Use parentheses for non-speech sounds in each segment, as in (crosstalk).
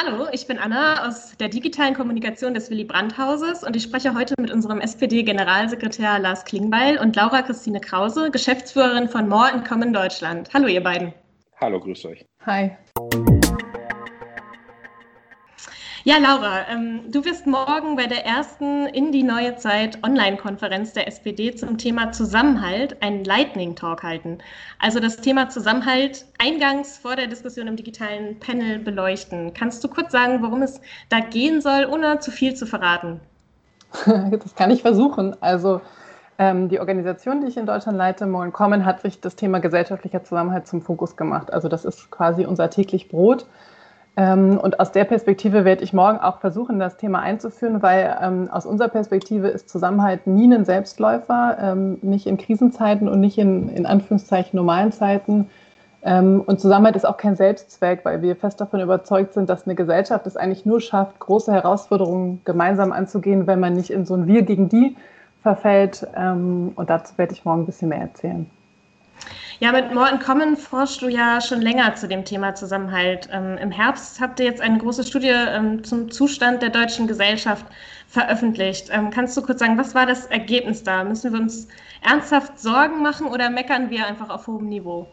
Hallo, ich bin Anna aus der digitalen Kommunikation des Willy Brandt-Hauses und ich spreche heute mit unserem SPD-Generalsekretär Lars Klingbeil und Laura Christine Krause, Geschäftsführerin von More Common Deutschland. Hallo, ihr beiden. Hallo, grüß euch. Hi. Ja, Laura, ähm, du wirst morgen bei der ersten in die neue Zeit Online-Konferenz der SPD zum Thema Zusammenhalt einen Lightning Talk halten. Also das Thema Zusammenhalt eingangs vor der Diskussion im digitalen Panel beleuchten. Kannst du kurz sagen, worum es da gehen soll, ohne zu viel zu verraten? (laughs) Das kann ich versuchen. Also ähm, die Organisation, die ich in Deutschland leite, More Common, hat sich das Thema gesellschaftlicher Zusammenhalt zum Fokus gemacht. Also das ist quasi unser täglich Brot. Ähm, und aus der Perspektive werde ich morgen auch versuchen, das Thema einzuführen, weil ähm, aus unserer Perspektive ist Zusammenhalt nie ein Selbstläufer, ähm, nicht in Krisenzeiten und nicht in, in Anführungszeichen normalen Zeiten. Ähm, und Zusammenhalt ist auch kein Selbstzweck, weil wir fest davon überzeugt sind, dass eine Gesellschaft es eigentlich nur schafft, große Herausforderungen gemeinsam anzugehen, wenn man nicht in so ein Wir gegen die verfällt. Ähm, und dazu werde ich morgen ein bisschen mehr erzählen. Ja, mit Morten Common forschst du ja schon länger zu dem Thema Zusammenhalt. Ähm, Im Herbst habt ihr jetzt eine große Studie ähm, zum Zustand der deutschen Gesellschaft veröffentlicht. Ähm, kannst du kurz sagen, was war das Ergebnis da? Müssen wir uns ernsthaft Sorgen machen oder meckern wir einfach auf hohem Niveau?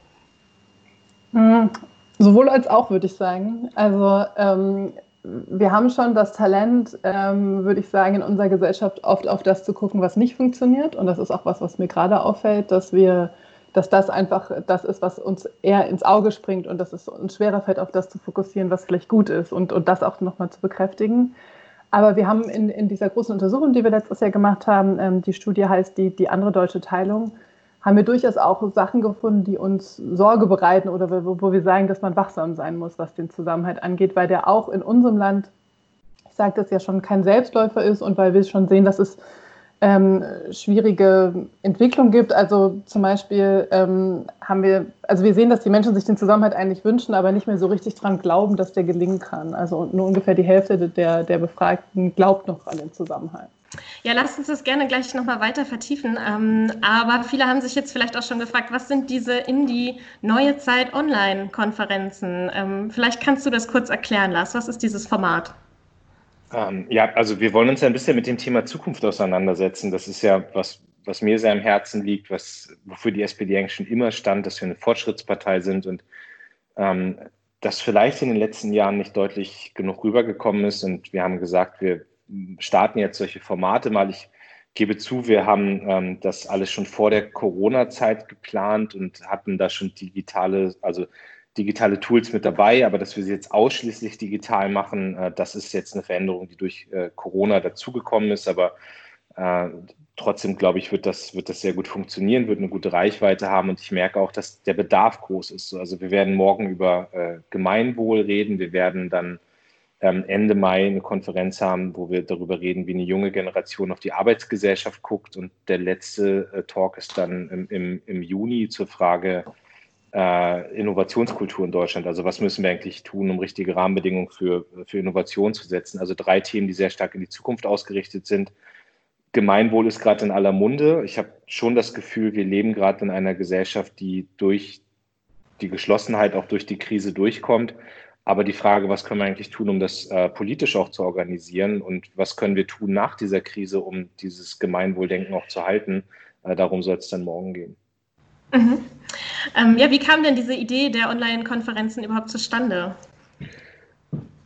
Hm, sowohl als auch, würde ich sagen. Also ähm, wir haben schon das Talent, ähm, würde ich sagen, in unserer Gesellschaft oft auf das zu gucken, was nicht funktioniert. Und das ist auch was, was mir gerade auffällt, dass wir dass das einfach das ist, was uns eher ins Auge springt und dass es uns schwerer fällt, auf das zu fokussieren, was vielleicht gut ist und, und das auch nochmal zu bekräftigen. Aber wir haben in, in dieser großen Untersuchung, die wir letztes Jahr gemacht haben, ähm, die Studie heißt die, die andere deutsche Teilung, haben wir durchaus auch Sachen gefunden, die uns Sorge bereiten oder wo, wo wir sagen, dass man wachsam sein muss, was den Zusammenhalt angeht, weil der auch in unserem Land, ich sage das ja schon, kein Selbstläufer ist und weil wir schon sehen, dass es ähm, schwierige Entwicklung gibt. Also zum Beispiel ähm, haben wir, also wir sehen, dass die Menschen sich den Zusammenhalt eigentlich wünschen, aber nicht mehr so richtig dran glauben, dass der gelingen kann. Also nur ungefähr die Hälfte der, der Befragten glaubt noch an den Zusammenhalt. Ja, lasst uns das gerne gleich nochmal weiter vertiefen. Ähm, aber viele haben sich jetzt vielleicht auch schon gefragt, was sind diese in die neue Zeit Online-Konferenzen? Ähm, vielleicht kannst du das kurz erklären, Lars. Was ist dieses Format? Ähm, ja, also wir wollen uns ja ein bisschen mit dem Thema Zukunft auseinandersetzen. Das ist ja was, was mir sehr am Herzen liegt, was, wofür die SPD eigentlich schon immer stand, dass wir eine Fortschrittspartei sind und ähm, das vielleicht in den letzten Jahren nicht deutlich genug rübergekommen ist. Und wir haben gesagt, wir starten jetzt solche Formate mal. Ich gebe zu, wir haben ähm, das alles schon vor der Corona-Zeit geplant und hatten da schon digitale, also digitale Tools mit dabei, aber dass wir sie jetzt ausschließlich digital machen, äh, das ist jetzt eine Veränderung, die durch äh, Corona dazugekommen ist. Aber äh, trotzdem, glaube ich, wird das, wird das sehr gut funktionieren, wird eine gute Reichweite haben und ich merke auch, dass der Bedarf groß ist. Also wir werden morgen über äh, Gemeinwohl reden, wir werden dann ähm, Ende Mai eine Konferenz haben, wo wir darüber reden, wie eine junge Generation auf die Arbeitsgesellschaft guckt und der letzte äh, Talk ist dann im, im, im Juni zur Frage, Innovationskultur in Deutschland. Also was müssen wir eigentlich tun, um richtige Rahmenbedingungen für, für Innovation zu setzen? Also drei Themen, die sehr stark in die Zukunft ausgerichtet sind. Gemeinwohl ist gerade in aller Munde. Ich habe schon das Gefühl, wir leben gerade in einer Gesellschaft, die durch die Geschlossenheit auch durch die Krise durchkommt. Aber die Frage, was können wir eigentlich tun, um das äh, politisch auch zu organisieren und was können wir tun nach dieser Krise, um dieses Gemeinwohldenken auch zu halten, äh, darum soll es dann morgen gehen. Mhm. Ähm, ja, wie kam denn diese Idee der Online-Konferenzen überhaupt zustande?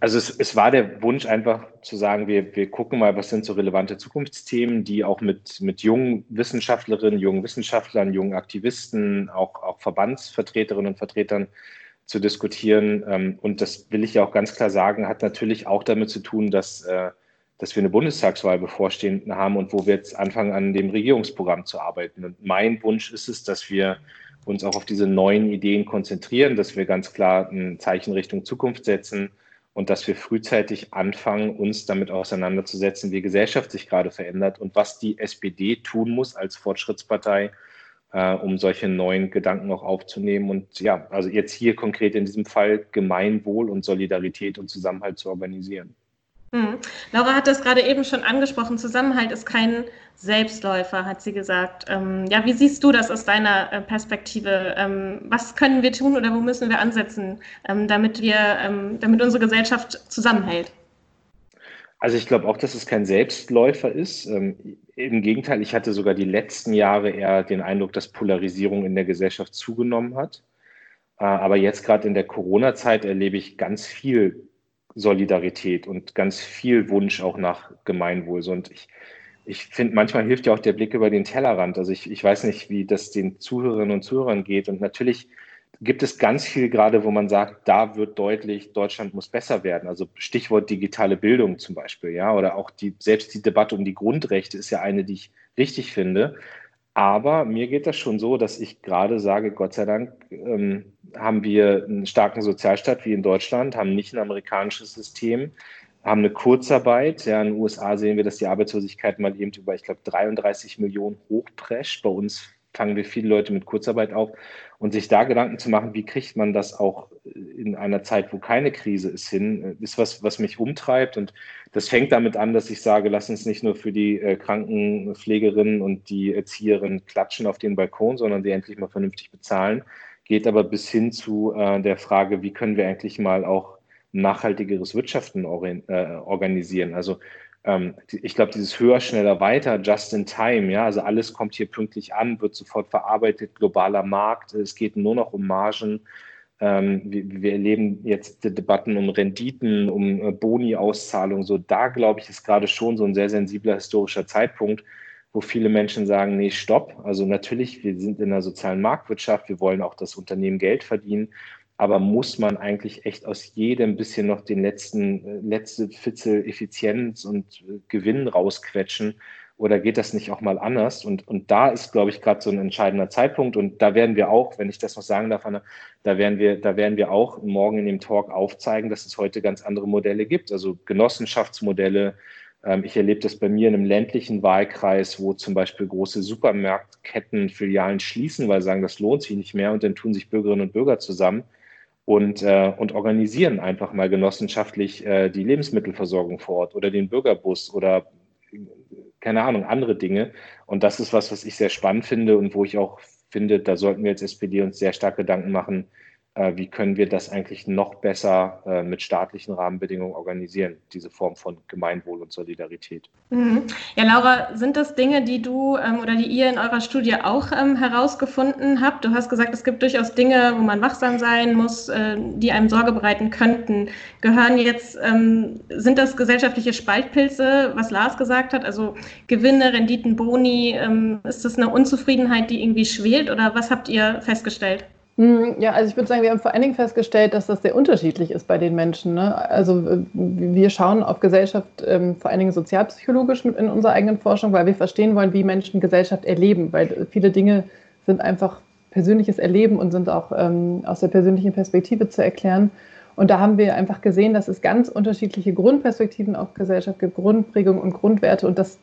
Also es, es, war der Wunsch einfach zu sagen, wir, wir gucken mal, was sind so relevante Zukunftsthemen, die auch mit, mit jungen Wissenschaftlerinnen, jungen Wissenschaftlern, jungen Aktivisten, auch, auch Verbandsvertreterinnen und Vertretern zu diskutieren. Ähm, und das will ich ja auch ganz klar sagen, hat natürlich auch damit zu tun, dass äh, dass wir eine Bundestagswahl bevorstehend haben und wo wir jetzt anfangen, an dem Regierungsprogramm zu arbeiten. Und mein Wunsch ist es, dass wir uns auch auf diese neuen Ideen konzentrieren, dass wir ganz klar ein Zeichen Richtung Zukunft setzen und dass wir frühzeitig anfangen, uns damit auseinanderzusetzen, wie Gesellschaft sich gerade verändert und was die SPD tun muss als Fortschrittspartei, äh, um solche neuen Gedanken auch aufzunehmen und ja, also jetzt hier konkret in diesem Fall Gemeinwohl und Solidarität und Zusammenhalt zu organisieren. Hm. Laura hat das gerade eben schon angesprochen. Zusammenhalt ist kein Selbstläufer, hat sie gesagt. Ähm, ja, wie siehst du das aus deiner äh, Perspektive? Ähm, was können wir tun oder wo müssen wir ansetzen, ähm, damit wir, ähm, damit unsere Gesellschaft zusammenhält? Also ich glaube auch, dass es kein Selbstläufer ist. Ähm, Im Gegenteil, ich hatte sogar die letzten Jahre eher den Eindruck, dass Polarisierung in der Gesellschaft zugenommen hat. Äh, aber jetzt gerade in der Corona-Zeit erlebe ich ganz viel Solidarität und ganz viel Wunsch auch nach Gemeinwohl. Und ich, ich finde, manchmal hilft ja auch der Blick über den Tellerrand. Also ich, ich weiß nicht, wie das den Zuhörerinnen und Zuhörern geht. Und natürlich gibt es ganz viel gerade, wo man sagt, da wird deutlich, Deutschland muss besser werden. Also Stichwort digitale Bildung zum Beispiel, ja, oder auch die, selbst die Debatte um die Grundrechte ist ja eine, die ich richtig finde. Aber mir geht das schon so, dass ich gerade sage, Gott sei Dank ähm, haben wir einen starken Sozialstaat wie in Deutschland, haben nicht ein amerikanisches System, haben eine Kurzarbeit. Ja, in den USA sehen wir, dass die Arbeitslosigkeit mal eben über, ich glaube, 33 Millionen hochprescht. Bei uns fangen wir viele Leute mit Kurzarbeit auf. Und sich da Gedanken zu machen, wie kriegt man das auch in einer Zeit, wo keine Krise ist, hin, ist was, was mich umtreibt. Und das fängt damit an, dass ich sage, lass uns nicht nur für die äh, Krankenpflegerinnen und die Erzieherinnen klatschen auf den Balkon, sondern sie endlich mal vernünftig bezahlen. Geht aber bis hin zu äh, der Frage, wie können wir eigentlich mal auch nachhaltigeres Wirtschaften äh, organisieren. Also ähm, ich glaube, dieses höher, schneller, weiter, just in time, ja, also alles kommt hier pünktlich an, wird sofort verarbeitet, globaler Markt, es geht nur noch um Margen. Ähm, wir, wir, erleben jetzt Debatten um Renditen, um äh, Boni-Auszahlung. So, da glaube ich, ist gerade schon so ein sehr sensibler historischer Zeitpunkt, wo viele Menschen sagen, nee, stopp. Also natürlich, wir sind in einer sozialen Marktwirtschaft, wir wollen auch, dass Unternehmen Geld verdienen, aber muss man eigentlich echt aus jedem bisschen noch den letzten, äh, letzte Fitzel Effizienz und äh, Gewinn rausquetschen? Oder geht das nicht auch mal anders? Und, und da ist, glaube ich, gerade so ein entscheidender Zeitpunkt. Und da werden wir auch, wenn ich das noch sagen darf, Anna, da werden wir, da werden wir auch morgen in dem Talk aufzeigen, dass es heute ganz andere Modelle gibt. Also Genossenschaftsmodelle. Ähm, ich erlebe das bei mir in einem ländlichen Wahlkreis, wo zum Beispiel große Supermarktketten Filialen schließen, weil sie sagen, das lohnt sich nicht mehr. Und dann tun sich Bürgerinnen und Bürger zusammen und, äh, und organisieren einfach mal genossenschaftlich äh, die Lebensmittelversorgung vor Ort oder den Bürgerbus oder keine Ahnung, andere Dinge. Und das ist was, was ich sehr spannend finde und wo ich auch finde, da sollten wir als SPD uns sehr stark Gedanken machen, wie können wir das eigentlich noch besser äh, mit staatlichen Rahmenbedingungen organisieren, diese Form von Gemeinwohl und Solidarität. Mhm. Ja, Laura, sind das Dinge, die du ähm, oder die ihr in eurer Studie auch ähm, herausgefunden habt? Du hast gesagt, es gibt durchaus Dinge, wo man wachsam sein muss, äh, die einem Sorge bereiten könnten. Gehören jetzt, ähm, sind das gesellschaftliche Spaltpilze, was Lars gesagt hat, also Gewinne, Renditen, Boni? Ähm, ist das eine Unzufriedenheit, die irgendwie schwelt oder was habt ihr festgestellt? Hm, ja, also ich würde sagen, wir haben vor allen Dingen festgestellt, dass das sehr unterschiedlich ist bei den Menschen. Ne? Also wir schauen auf Gesellschaft ähm, vor allen Dingen sozialpsychologisch in unserer eigenen Forschung, weil wir verstehen wollen, wie Menschen Gesellschaft erleben, weil viele Dinge sind einfach persönliches Erleben und sind auch ähm, aus der persönlichen Perspektive zu erklären. Und da haben wir einfach gesehen, dass es ganz unterschiedliche Grundperspektiven auf Gesellschaft gibt, Grundprägung und Grundwerte und das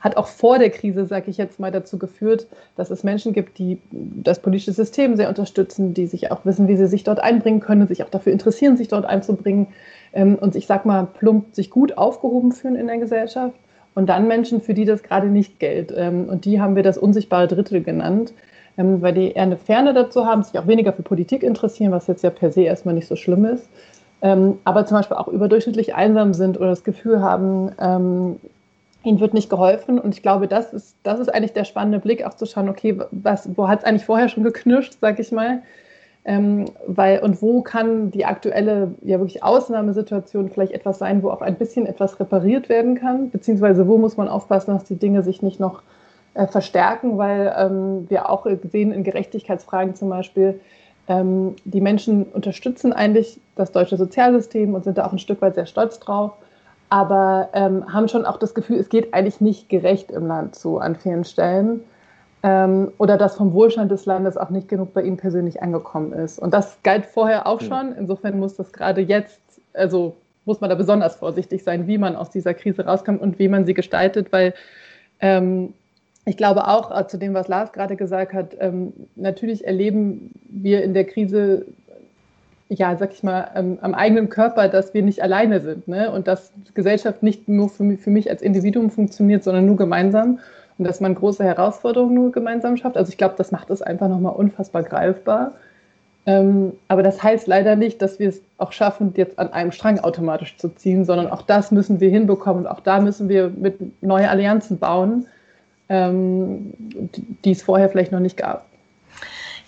hat auch vor der Krise, sage ich jetzt mal, dazu geführt, dass es Menschen gibt, die das politische System sehr unterstützen, die sich auch wissen, wie sie sich dort einbringen können, sich auch dafür interessieren, sich dort einzubringen ähm, und ich sage mal plump sich gut aufgehoben fühlen in der Gesellschaft. Und dann Menschen, für die das gerade nicht gilt. Ähm, und die haben wir das unsichtbare Drittel genannt, ähm, weil die eher eine Ferne dazu haben, sich auch weniger für Politik interessieren, was jetzt ja per se erstmal nicht so schlimm ist. Aber zum Beispiel auch überdurchschnittlich einsam sind oder das Gefühl haben, ihnen wird nicht geholfen. Und ich glaube, das ist, das ist eigentlich der spannende Blick, auch zu schauen, okay, was, wo hat es eigentlich vorher schon geknirscht, sag ich mal. Ähm, weil, und wo kann die aktuelle, ja wirklich Ausnahmesituation vielleicht etwas sein, wo auch ein bisschen etwas repariert werden kann, beziehungsweise wo muss man aufpassen, dass die Dinge sich nicht noch äh, verstärken, weil ähm, wir auch sehen in Gerechtigkeitsfragen zum Beispiel, ähm, die Menschen unterstützen eigentlich das deutsche Sozialsystem und sind da auch ein Stück weit sehr stolz drauf aber ähm, haben schon auch das Gefühl, es geht eigentlich nicht gerecht im Land zu an vielen Stellen. Ähm, oder dass vom Wohlstand des Landes auch nicht genug bei ihnen persönlich angekommen ist. Und das galt vorher auch schon. Insofern muss das gerade jetzt, also muss man da besonders vorsichtig sein, wie man aus dieser Krise rauskommt und wie man sie gestaltet, weil ähm, ich glaube auch äh, zu dem, was Lars gerade gesagt hat, ähm, natürlich erleben wir in der Krise ja, sag ich mal, ähm, am eigenen Körper, dass wir nicht alleine sind ne? und dass Gesellschaft nicht nur für mich, für mich als Individuum funktioniert, sondern nur gemeinsam und dass man große Herausforderungen nur gemeinsam schafft. Also ich glaube, das macht es einfach nochmal unfassbar greifbar. Ähm, aber das heißt leider nicht, dass wir es auch schaffen, jetzt an einem Strang automatisch zu ziehen, sondern auch das müssen wir hinbekommen und auch da müssen wir mit neue Allianzen bauen, ähm, die es vorher vielleicht noch nicht gab.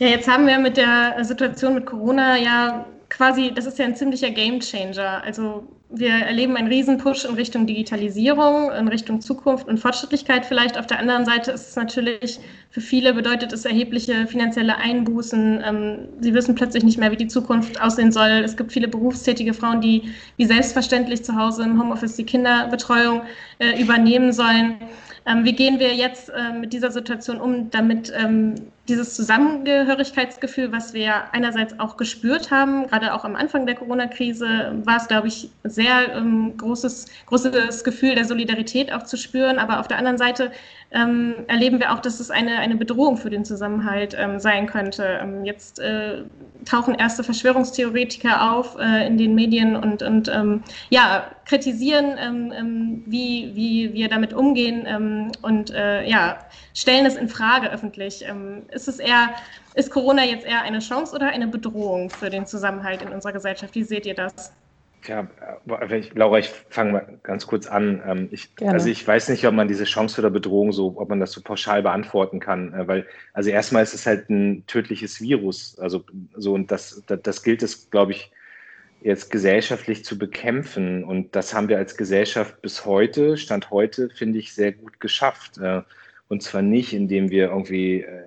Ja, jetzt haben wir mit der Situation mit Corona ja quasi, das ist ja ein ziemlicher Gamechanger. Also wir erleben einen Riesenpush in Richtung Digitalisierung, in Richtung Zukunft und Fortschrittlichkeit vielleicht. Auf der anderen Seite ist es natürlich, für viele bedeutet es erhebliche finanzielle Einbußen. Ähm, sie wissen plötzlich nicht mehr, wie die Zukunft aussehen soll. Es gibt viele berufstätige Frauen, die wie selbstverständlich zu Hause im Homeoffice die Kinderbetreuung äh, übernehmen sollen. Ähm, wie gehen wir jetzt äh, mit dieser Situation um, damit ähm, dieses Zusammengehörigkeitsgefühl, was wir einerseits auch gespürt haben, gerade auch am Anfang der Corona-Krise, war es, glaube ich, sehr ähm, großes, großes Gefühl der Solidarität auch zu spüren. Aber auf der anderen Seite ähm, erleben wir auch, dass es eine, eine Bedrohung für den Zusammenhalt ähm, sein könnte. Ähm, jetzt äh, tauchen erste Verschwörungstheoretiker auf äh, in den Medien und, und ähm, ja, kritisieren, ähm, wie, wie wir damit umgehen und äh, ja, stellen es in Frage öffentlich. ist es eher, ist Corona jetzt eher eine Chance oder eine Bedrohung für den Zusammenhalt in unserer Gesellschaft? Wie seht ihr das? Ja, ich, Laura, ich fange mal ganz kurz an. Ähm, ich, also ich weiß nicht, ob man diese Chance oder Bedrohung so, ob man das so pauschal beantworten kann, äh, weil also erstmal ist es halt ein tödliches Virus, also so und das, das, das gilt es, glaube ich, jetzt gesellschaftlich zu bekämpfen. Und das haben wir als Gesellschaft bis heute, Stand heute, finde ich, sehr gut geschafft. Äh, und zwar nicht, indem wir irgendwie äh,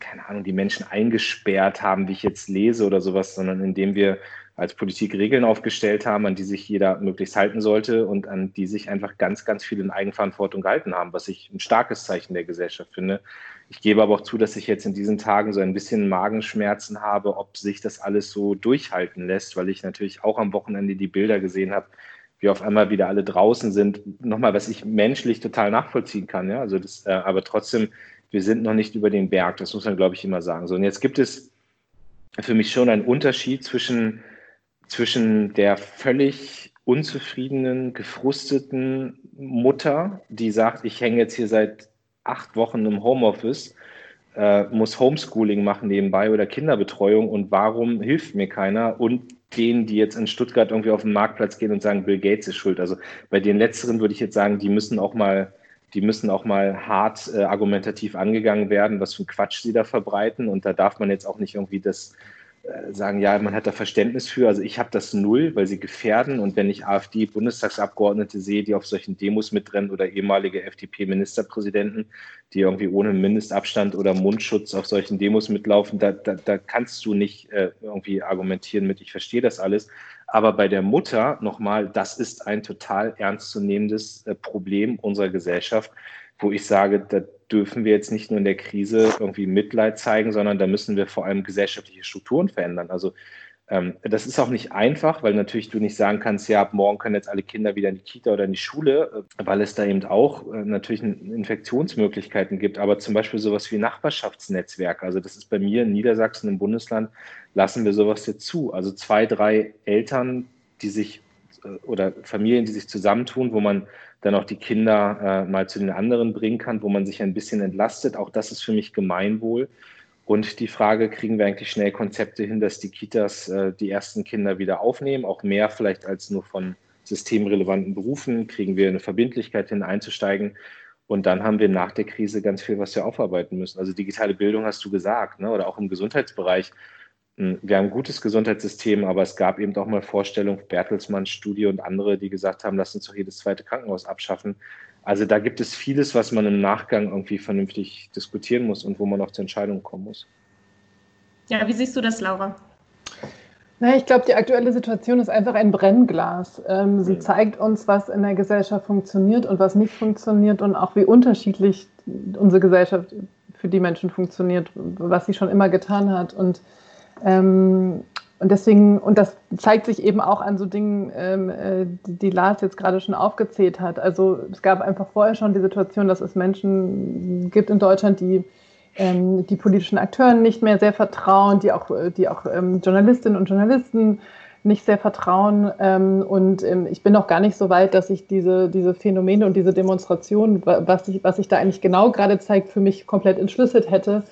keine Ahnung, die Menschen eingesperrt haben, wie ich jetzt lese oder sowas, sondern indem wir als Politik Regeln aufgestellt haben, an die sich jeder möglichst halten sollte und an die sich einfach ganz, ganz viele in Eigenverantwortung gehalten haben, was ich ein starkes Zeichen der Gesellschaft finde. Ich gebe aber auch zu, dass ich jetzt in diesen Tagen so ein bisschen Magenschmerzen habe, ob sich das alles so durchhalten lässt, weil ich natürlich auch am Wochenende die Bilder gesehen habe, wie auf einmal wieder alle draußen sind. Nochmal, was ich menschlich total nachvollziehen kann. Ja? Also das, äh, aber trotzdem, wir sind noch nicht über den Berg. Das muss man, glaube ich, immer sagen. So, und jetzt gibt es für mich schon einen Unterschied zwischen zwischen der völlig unzufriedenen, gefrusteten Mutter, die sagt, ich hänge jetzt hier seit acht Wochen im Homeoffice, äh, muss Homeschooling machen nebenbei oder Kinderbetreuung und warum hilft mir keiner? Und denen, die jetzt in Stuttgart irgendwie auf den Marktplatz gehen und sagen, Bill Gates ist schuld. Also bei den letzteren würde ich jetzt sagen, die müssen auch mal, die müssen auch mal hart äh, argumentativ angegangen werden, was für ein Quatsch sie da verbreiten. Und da darf man jetzt auch nicht irgendwie das sagen, ja, man hat da Verständnis für. Also ich habe das null, weil sie gefährden. Und wenn ich AfD-Bundestagsabgeordnete sehe, die auf solchen Demos mitrennen oder ehemalige FDP-Ministerpräsidenten, die irgendwie ohne Mindestabstand oder Mundschutz auf solchen Demos mitlaufen, da, da, da kannst du nicht äh, irgendwie argumentieren mit, ich verstehe das alles. Aber bei der Mutter nochmal, das ist ein total ernstzunehmendes äh, Problem unserer Gesellschaft, wo ich sage, da dürfen wir jetzt nicht nur in der Krise irgendwie Mitleid zeigen, sondern da müssen wir vor allem gesellschaftliche Strukturen verändern. Also ähm, das ist auch nicht einfach, weil natürlich du nicht sagen kannst, ja, ab morgen können jetzt alle Kinder wieder in die Kita oder in die Schule, äh, weil es da eben auch äh, natürlich Infektionsmöglichkeiten gibt. Aber zum Beispiel sowas wie Nachbarschaftsnetzwerke, also das ist bei mir in Niedersachsen im Bundesland, lassen wir sowas jetzt zu. Also zwei, drei Eltern, die sich äh, oder Familien, die sich zusammentun, wo man dann auch die Kinder äh, mal zu den anderen bringen kann, wo man sich ein bisschen entlastet. Auch das ist für mich Gemeinwohl. Und die Frage, kriegen wir eigentlich schnell Konzepte hin, dass die Kitas äh, die ersten Kinder wieder aufnehmen, auch mehr vielleicht als nur von systemrelevanten Berufen, kriegen wir eine Verbindlichkeit hin, einzusteigen. Und dann haben wir nach der Krise ganz viel, was wir aufarbeiten müssen. Also digitale Bildung hast du gesagt, ne? oder auch im Gesundheitsbereich wir haben ein gutes Gesundheitssystem, aber es gab eben auch mal Vorstellungen, Bertelsmann Studie und andere, die gesagt haben, lass uns doch jedes zweite Krankenhaus abschaffen. Also da gibt es vieles, was man im Nachgang irgendwie vernünftig diskutieren muss und wo man auch zur Entscheidung kommen muss. Ja, wie siehst du das, Laura? Na, ich glaube, die aktuelle Situation ist einfach ein Brennglas. Ähm, sie mhm. zeigt uns, was in der Gesellschaft funktioniert und was nicht funktioniert und auch wie unterschiedlich unsere Gesellschaft für die Menschen funktioniert, was sie schon immer getan hat. Und ähm, und deswegen, und das zeigt sich eben auch an so Dingen, ähm, äh, die, die, Lars jetzt gerade schon aufgezählt hat. Also es gab einfach vorher schon die Situation, dass es Menschen gibt in Deutschland, die ähm, die politischen Akteuren nicht mehr sehr vertrauen, die auch, die auch ähm, Journalistinnen und Journalisten nicht sehr vertrauen. Ähm, und ähm, ich bin noch gar nicht so weit, dass ich diese, diese Phänomene und diese Demonstrationen, was sich was ich da eigentlich genau gerade zeigt, für mich komplett entschlüsselt hätte.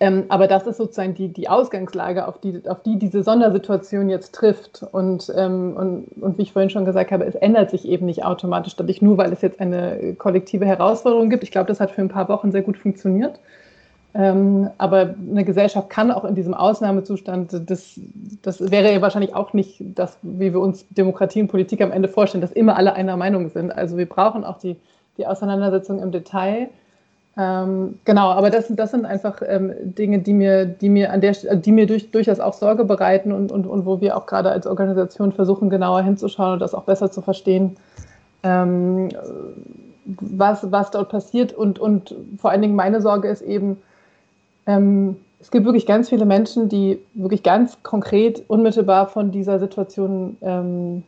Ähm, aber das ist sozusagen die, die Ausgangslage, auf die, auf die diese Sondersituation jetzt trifft. Und, ähm, und, und wie ich vorhin schon gesagt habe, es ändert sich eben nicht automatisch, dadurch nur, weil es jetzt eine kollektive Herausforderung gibt. Ich glaube, das hat für ein paar Wochen sehr gut funktioniert. Ähm, aber eine Gesellschaft kann auch in diesem Ausnahmezustand, das, das wäre ja wahrscheinlich auch nicht das, wie wir uns Demokratie und Politik am Ende vorstellen, dass immer alle einer Meinung sind. Also wir brauchen auch die, die Auseinandersetzung im Detail. Ähm, genau, aber das, das sind einfach ähm, Dinge, die mir, die mir an der die mir durch, durchaus auch Sorge bereiten und, und, und wo wir auch gerade als Organisation versuchen, genauer hinzuschauen und das auch besser zu verstehen. Ähm, was, was dort passiert und, und vor allen Dingen meine Sorge ist eben, ähm, es gibt wirklich ganz viele Menschen, die wirklich ganz konkret, unmittelbar von dieser Situation ähm,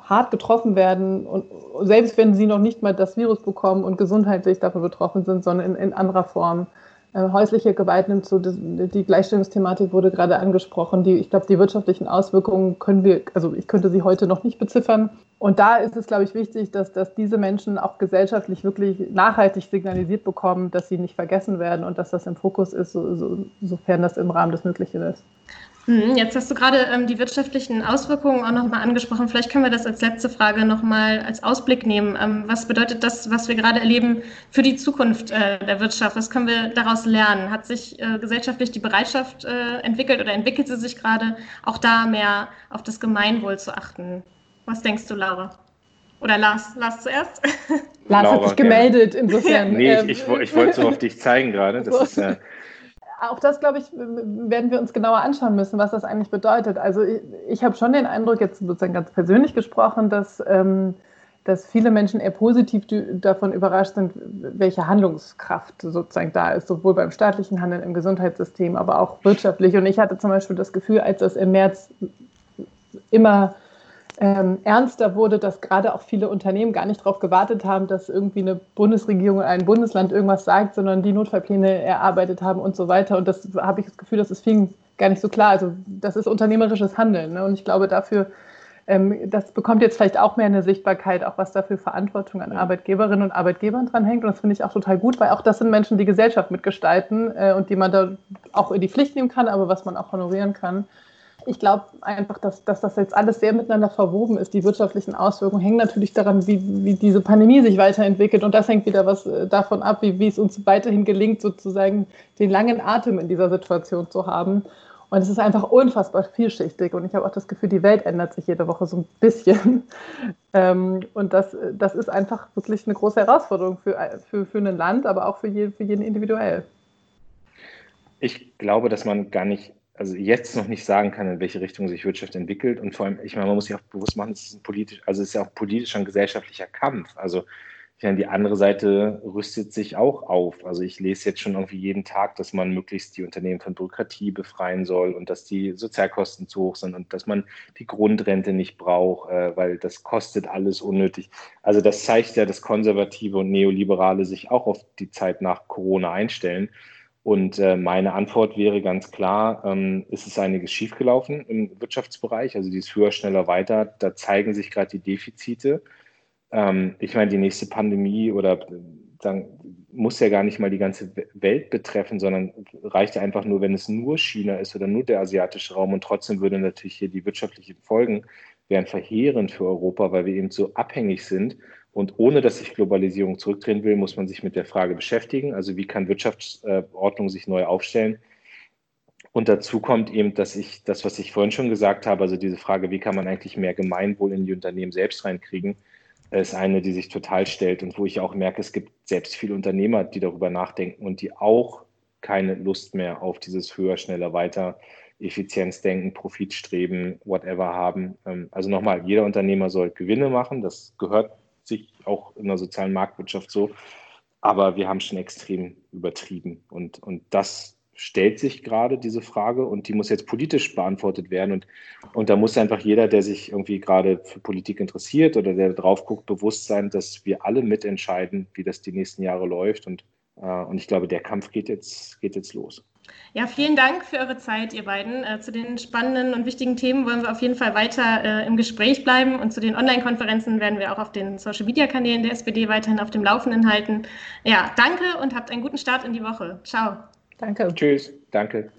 hart getroffen werden und selbst wenn sie noch nicht mal das Virus bekommen und gesundheitlich davon betroffen sind, sondern in, in anderer Form. Äh, häusliche Gewalt nimmt so, die, die Gleichstellungsthematik wurde gerade angesprochen. Die, ich glaube, die wirtschaftlichen Auswirkungen können wir, also ich könnte sie heute noch nicht beziffern. Und da ist es, glaube ich, wichtig, dass, dass diese Menschen auch gesellschaftlich wirklich nachhaltig signalisiert bekommen, dass sie nicht vergessen werden und dass das im Fokus ist, so, so, sofern das im Rahmen des Möglichen ist. Hm, jetzt hast du gerade ähm, die wirtschaftlichen Auswirkungen auch nochmal angesprochen. Vielleicht können wir das als letzte Frage nochmal als Ausblick nehmen. Ähm, was bedeutet das, was wir gerade erleben, für die Zukunft äh, der Wirtschaft? Was können wir daraus lernen? Hat sich äh, gesellschaftlich die Bereitschaft äh, entwickelt oder entwickelt sie sich gerade, auch da mehr auf das Gemeinwohl zu achten? Was denkst du, Laura? Oder Lars? Lars zuerst? Lars Laura, hat sich gemeldet, insofern. nee, ich, ich, ich wollte so auf dich zeigen gerade. Das (laughs) ist ja auch das, glaube ich, werden wir uns genauer anschauen müssen, was das eigentlich bedeutet. Also ich, ich habe schon den Eindruck, jetzt sozusagen ganz persönlich gesprochen, dass, ähm, dass viele Menschen eher positiv davon überrascht sind, welche Handlungskraft sozusagen da ist, sowohl beim staatlichen Handeln, im Gesundheitssystem, aber auch wirtschaftlich. Und ich hatte zum Beispiel das Gefühl, als das im März immer ähm, ernster wurde, dass gerade auch viele Unternehmen gar nicht darauf gewartet haben, dass irgendwie eine Bundesregierung oder ein Bundesland irgendwas sagt, sondern die Notfallpläne erarbeitet haben und so weiter. Und das habe ich das Gefühl, dass es vielen gar nicht so klar. Also das ist unternehmerisches Handeln. Ne? Und ich glaube dafür, ähm, das bekommt jetzt vielleicht auch mehr eine Sichtbarkeit, auch was dafür Verantwortung an Arbeitgeberinnen und Arbeitgebern dran hängt. Und das finde ich auch total gut, weil auch das sind Menschen, die Gesellschaft mitgestalten äh, und die man da auch in die Pflicht nehmen kann, aber was man auch honorieren kann. Ich glaube einfach, dass, dass das jetzt alles sehr miteinander verwoben ist. Die wirtschaftlichen Auswirkungen hängen natürlich daran, wie, wie diese Pandemie sich weiterentwickelt. Und das hängt wieder was äh, davon ab, wie, wie es uns weiterhin gelingt, sozusagen den langen Atem in dieser Situation zu haben. Und es ist einfach unfassbar vielschichtig. Und ich habe auch das Gefühl, die Welt ändert sich jede Woche so ein bisschen. (laughs) Ähm, und das, das ist einfach wirklich eine große Herausforderung für, für, für ein Land, aber auch für jeden, für jeden individuell. Ich glaube, dass man gar nicht also jetzt noch nicht sagen kann, in welche Richtung sich Wirtschaft entwickelt. Und vor allem, ich meine, man muss sich auch bewusst machen, es ist ein politisch, also es ist ja auch politischer und gesellschaftlicher Kampf. Also ich meine, die andere Seite rüstet sich auch auf. Also ich lese jetzt schon irgendwie jeden Tag, dass man möglichst die Unternehmen von Bürokratie befreien soll und dass die Sozialkosten zu hoch sind und dass man die Grundrente nicht braucht, äh, weil das kostet alles unnötig. Also das zeigt ja, dass Konservative und Neoliberale sich auch auf die Zeit nach Corona einstellen. Und äh, meine Antwort wäre ganz klar, ähm, ist es einiges schiefgelaufen im Wirtschaftsbereich, also dieses höher, schneller, weiter, da zeigen sich gerade die Defizite. Ähm, ich meine, die nächste Pandemie oder dann muss ja gar nicht mal die ganze Welt betreffen, sondern reicht einfach nur, wenn es nur China ist oder nur der asiatische Raum. Und trotzdem würde natürlich hier die wirtschaftlichen Folgen wären verheerend für Europa, weil wir eben so abhängig sind und ohne dass sich Globalisierung zurückdrehen will, muss man sich mit der Frage beschäftigen. Also wie kann Wirtschaftsordnung sich neu aufstellen? Und dazu kommt eben, dass ich das, was ich vorhin schon gesagt habe, also diese Frage, wie kann man eigentlich mehr Gemeinwohl in die Unternehmen selbst reinkriegen, ist eine, die sich total stellt und wo ich auch merke, es gibt selbst viele Unternehmer, die darüber nachdenken und die auch keine Lust mehr auf dieses höher, schneller, weiter, Effizienzdenken, Profitstreben, whatever haben. Ähm, also nochmal, jeder Unternehmer soll Gewinne machen, das gehört sich auch in der sozialen Marktwirtschaft so. Aber wir haben schon extrem übertrieben. Und, und das stellt sich gerade diese Frage und die muss jetzt politisch beantwortet werden. Und, und da muss einfach jeder, der sich irgendwie gerade für Politik interessiert oder der drauf guckt, bewusst sein, dass wir alle mitentscheiden, wie das die nächsten Jahre läuft. Und und ich glaube, der Kampf geht jetzt, geht jetzt los. Ja, vielen Dank für eure Zeit, ihr beiden. Äh, zu den spannenden und wichtigen Themen wollen wir auf jeden Fall weiter äh, im Gespräch bleiben und zu den Online-Konferenzen werden wir auch auf den Social-Media-Kanälen der SPD weiterhin auf dem Laufenden halten. Ja, danke und habt einen guten Start in die Woche. Ciao. Danke. Tschüss. Danke.